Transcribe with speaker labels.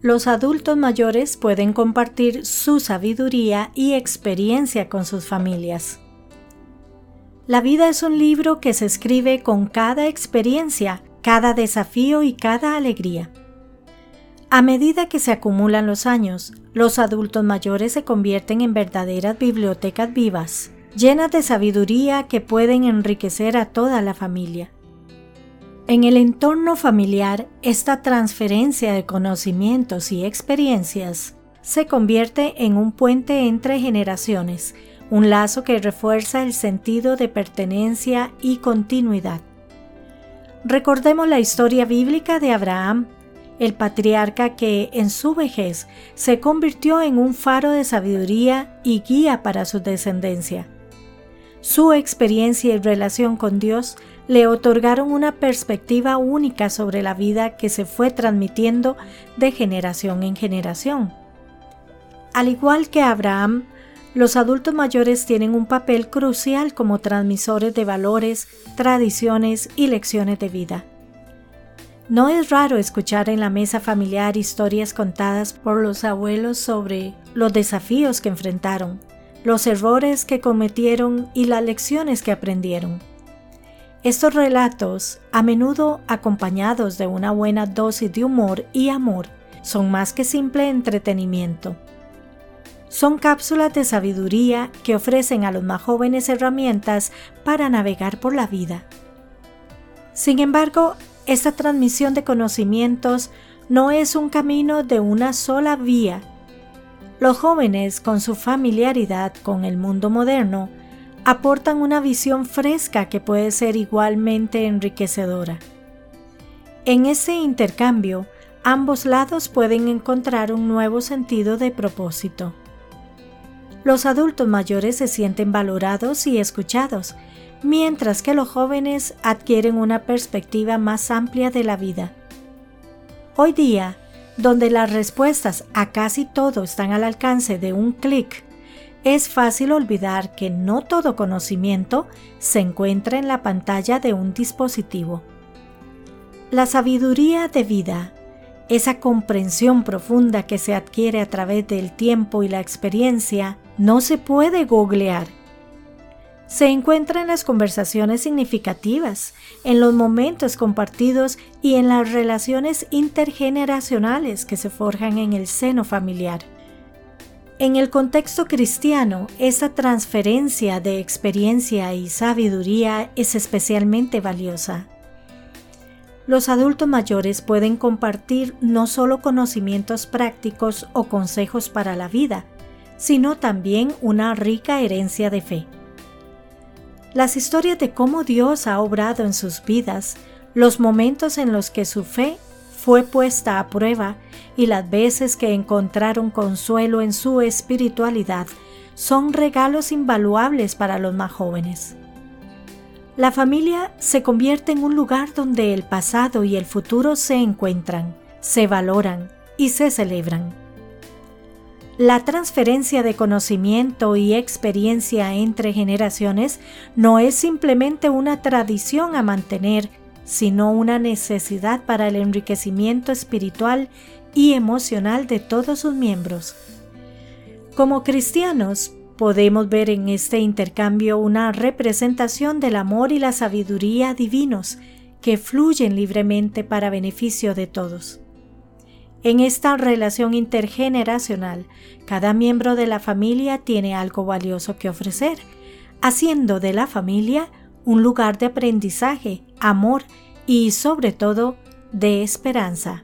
Speaker 1: los adultos mayores pueden compartir su sabiduría y experiencia con sus familias. La vida es un libro que se escribe con cada experiencia, cada desafío y cada alegría. A medida que se acumulan los años, los adultos mayores se convierten en verdaderas bibliotecas vivas, llenas de sabiduría que pueden enriquecer a toda la familia. En el entorno familiar, esta transferencia de conocimientos y experiencias se convierte en un puente entre generaciones, un lazo que refuerza el sentido de pertenencia y continuidad. Recordemos la historia bíblica de Abraham, el patriarca que en su vejez se convirtió en un faro de sabiduría y guía para su descendencia. Su experiencia y relación con Dios le otorgaron una perspectiva única sobre la vida que se fue transmitiendo de generación en generación. Al igual que Abraham, los adultos mayores tienen un papel crucial como transmisores de valores, tradiciones y lecciones de vida. No es raro escuchar en la mesa familiar historias contadas por los abuelos sobre los desafíos que enfrentaron, los errores que cometieron y las lecciones que aprendieron. Estos relatos, a menudo acompañados de una buena dosis de humor y amor, son más que simple entretenimiento. Son cápsulas de sabiduría que ofrecen a los más jóvenes herramientas para navegar por la vida. Sin embargo, esta transmisión de conocimientos no es un camino de una sola vía. Los jóvenes, con su familiaridad con el mundo moderno, aportan una visión fresca que puede ser igualmente enriquecedora. En ese intercambio, ambos lados pueden encontrar un nuevo sentido de propósito. Los adultos mayores se sienten valorados y escuchados, mientras que los jóvenes adquieren una perspectiva más amplia de la vida. Hoy día, donde las respuestas a casi todo están al alcance de un clic, es fácil olvidar que no todo conocimiento se encuentra en la pantalla de un dispositivo. La sabiduría de vida, esa comprensión profunda que se adquiere a través del tiempo y la experiencia, no se puede googlear se encuentra en las conversaciones significativas, en los momentos compartidos y en las relaciones intergeneracionales que se forjan en el seno familiar. En el contexto cristiano, esa transferencia de experiencia y sabiduría es especialmente valiosa. Los adultos mayores pueden compartir no solo conocimientos prácticos o consejos para la vida, sino también una rica herencia de fe las historias de cómo Dios ha obrado en sus vidas, los momentos en los que su fe fue puesta a prueba y las veces que encontraron consuelo en su espiritualidad son regalos invaluables para los más jóvenes. La familia se convierte en un lugar donde el pasado y el futuro se encuentran, se valoran y se celebran. La transferencia de conocimiento y experiencia entre generaciones no es simplemente una tradición a mantener, sino una necesidad para el enriquecimiento espiritual y emocional de todos sus miembros. Como cristianos, podemos ver en este intercambio una representación del amor y la sabiduría divinos que fluyen libremente para beneficio de todos. En esta relación intergeneracional, cada miembro de la familia tiene algo valioso que ofrecer, haciendo de la familia un lugar de aprendizaje, amor y sobre todo de esperanza.